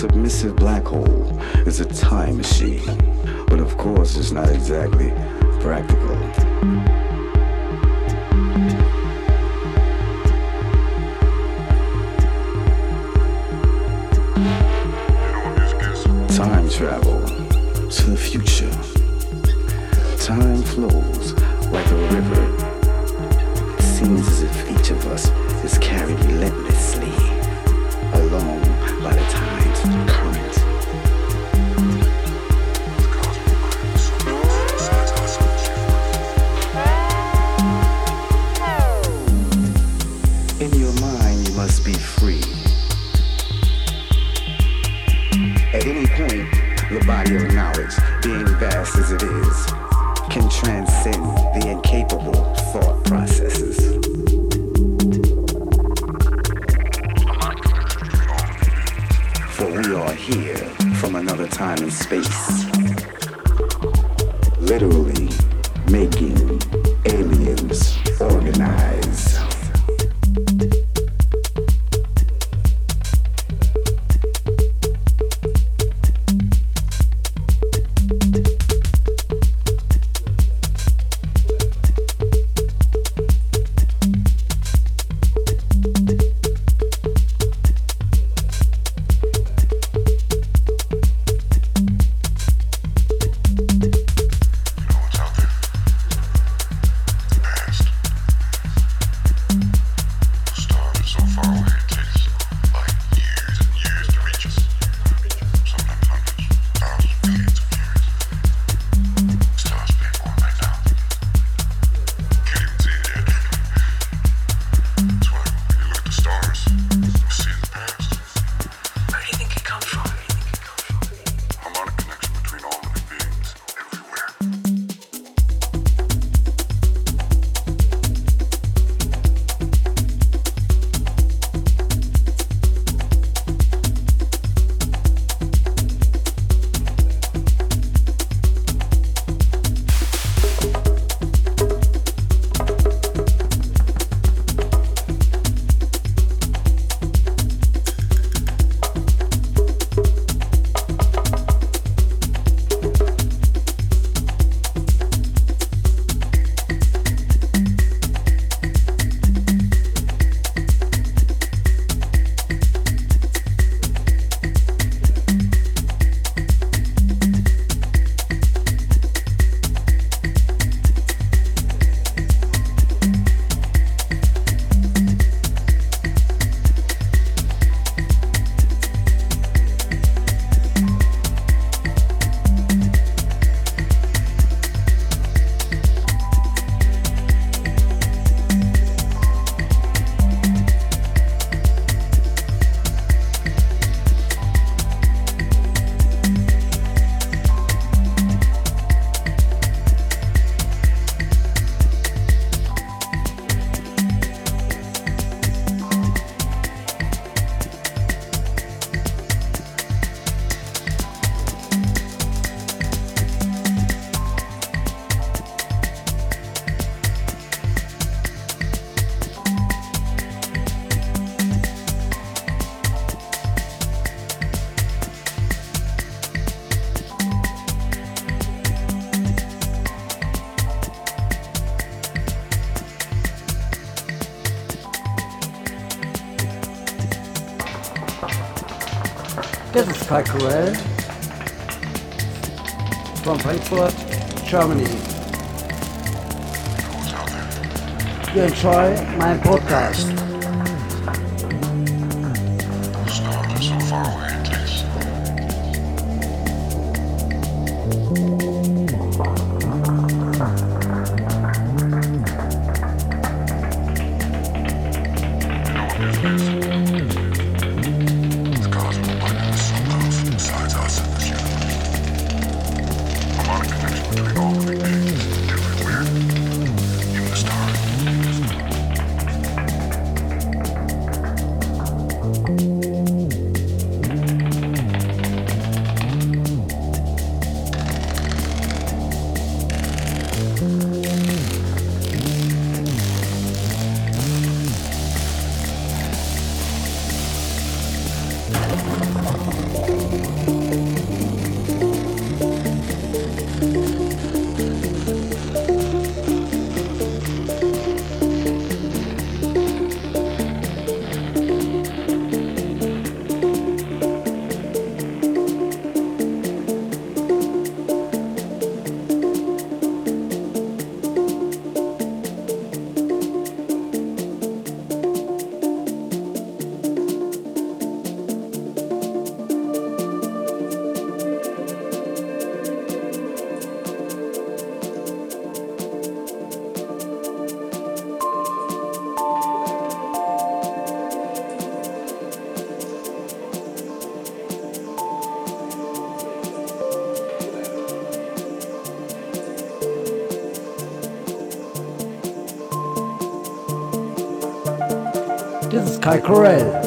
supermassive black hole is a time machine, but of course it's not exactly practical. Time travel to the future. Time flows like a river. It seems as if each of us is carried relentlessly along it is, cosmic consciousness. No, cosmic consciousness. In your mind you must be free. Every being, the body or knowledge, the immense as it is, can transcend the incapable thought processes. Space. Literally making From Frankfurt, Germany. You enjoy my podcast. This is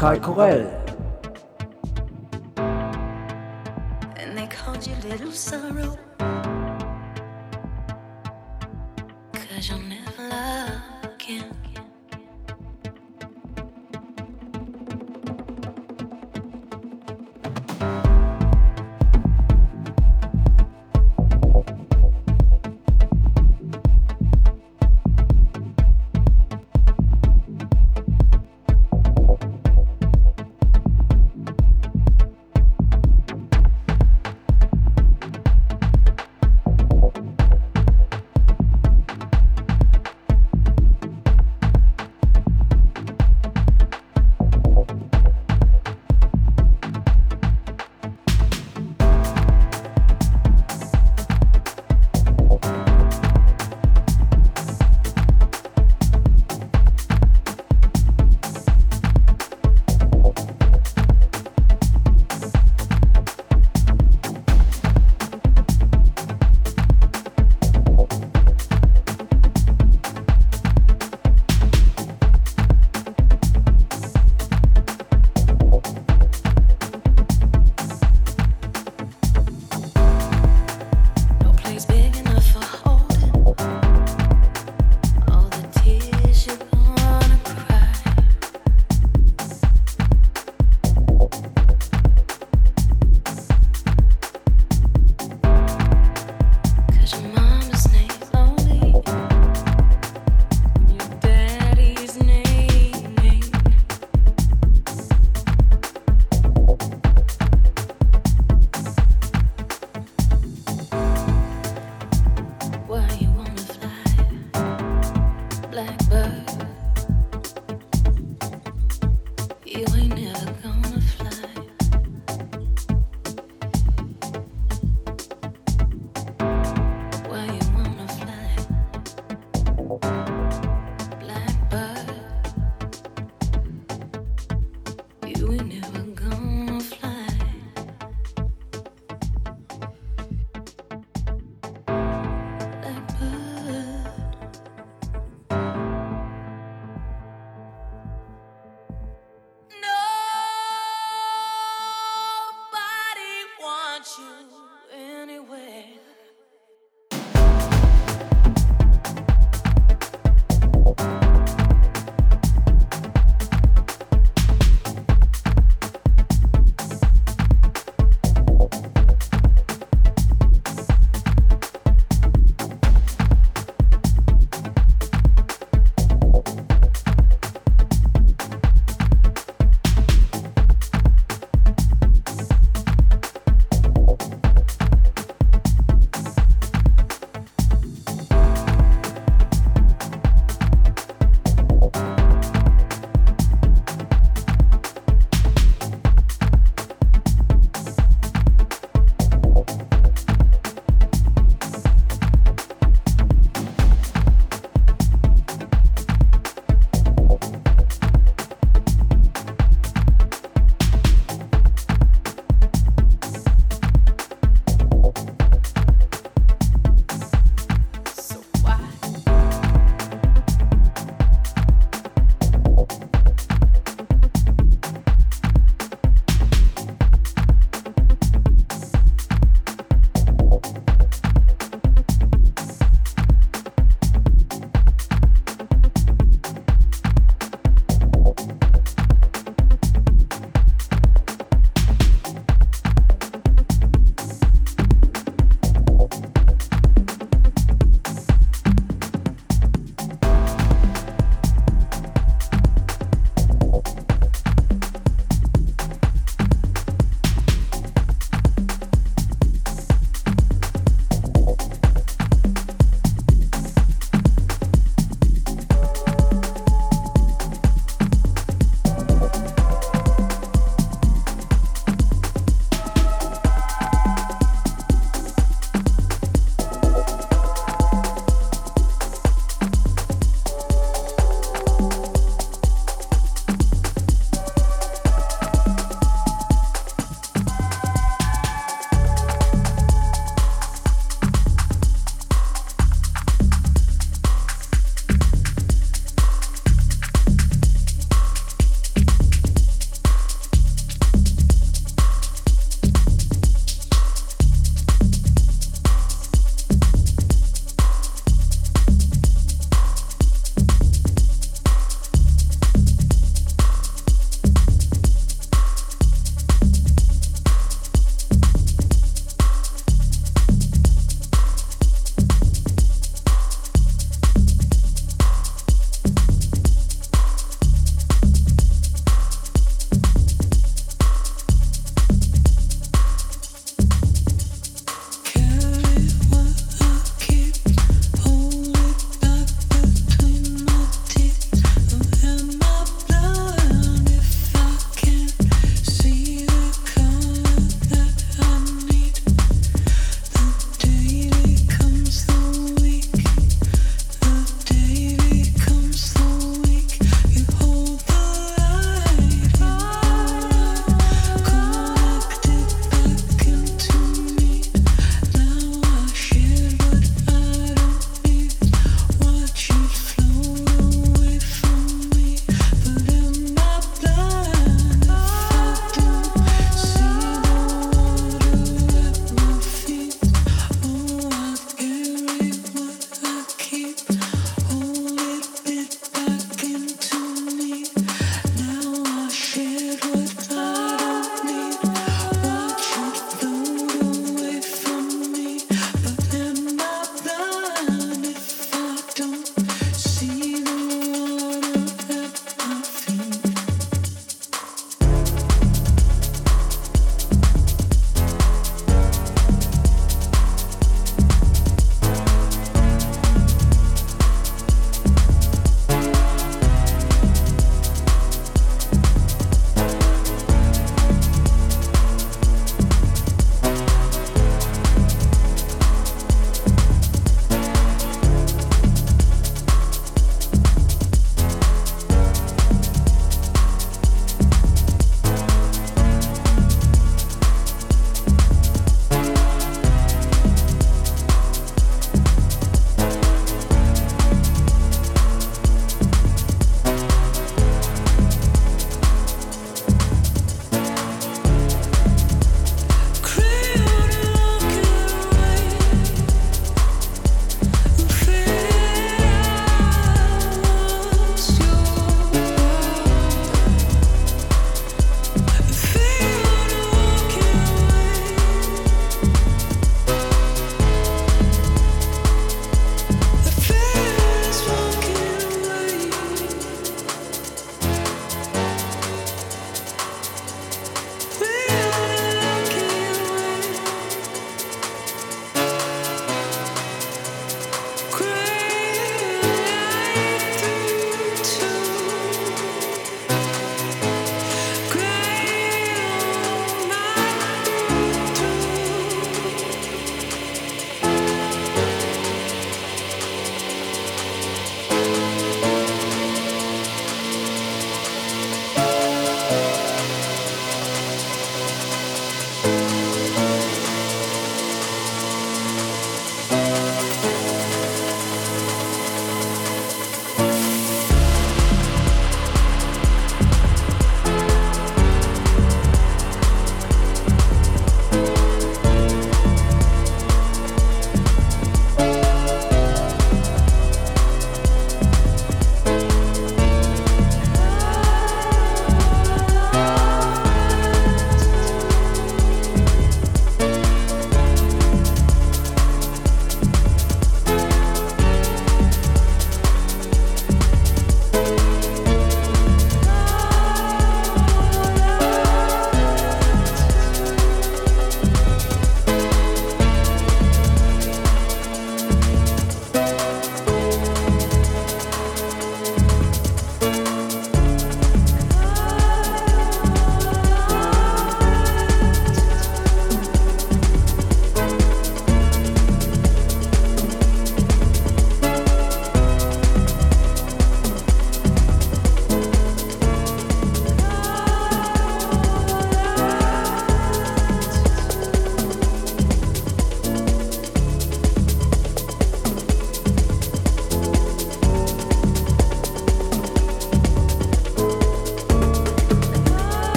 Kai Korell. want you anyway.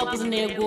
up, nigga.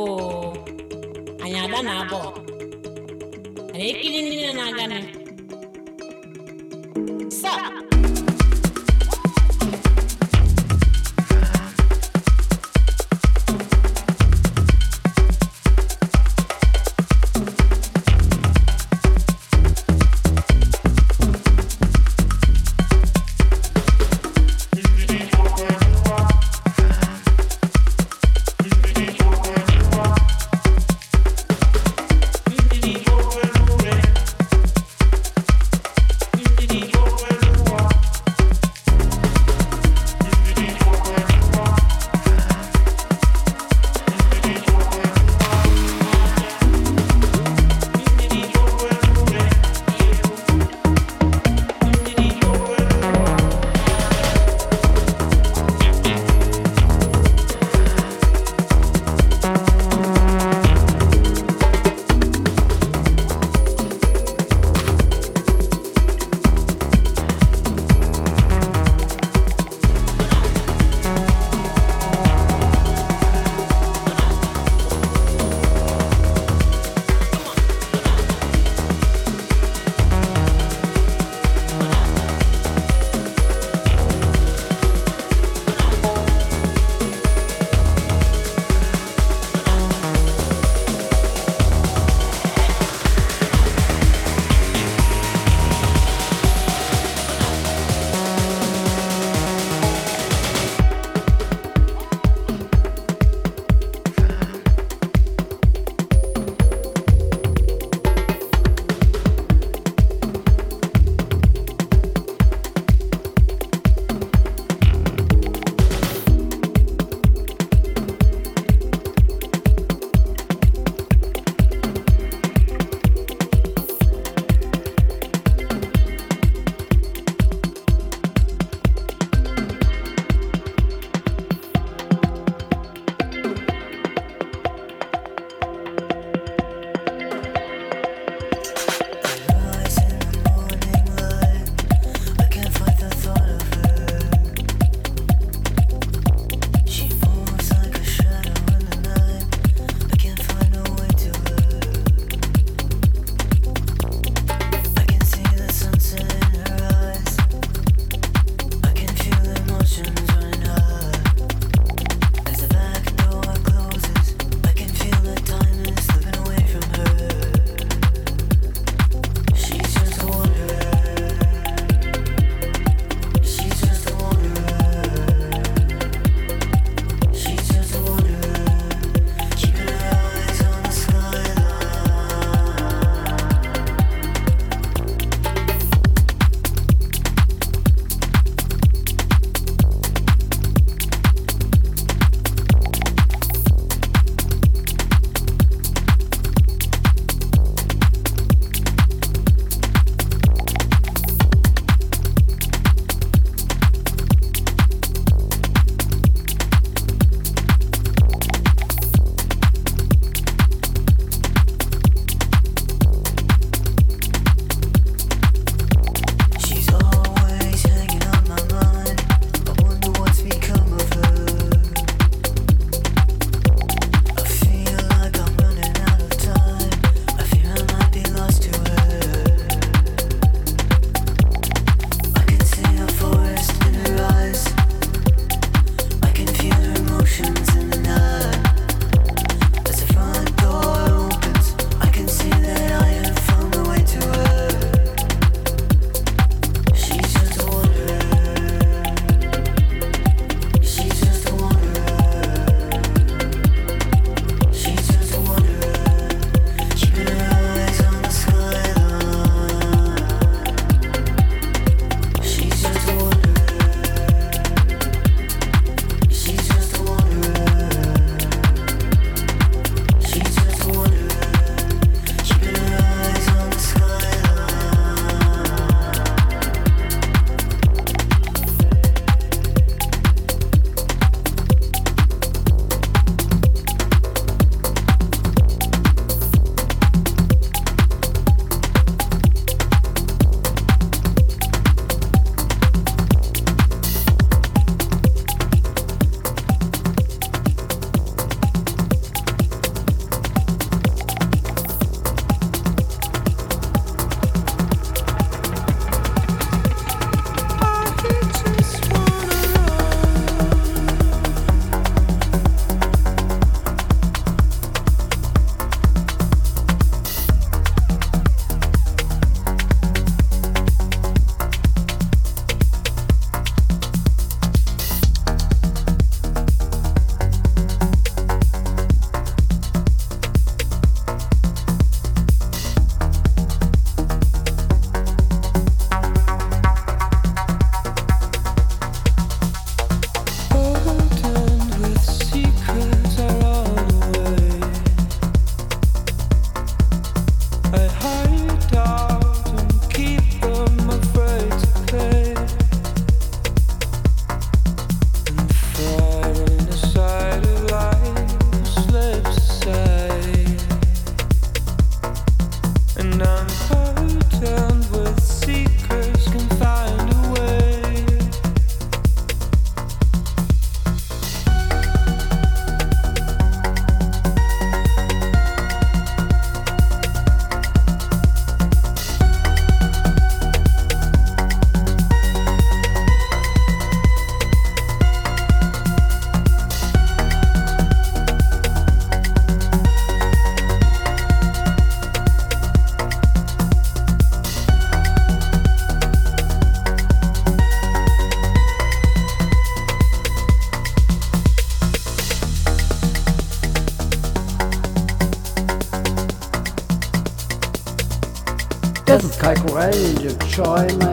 Enjoy my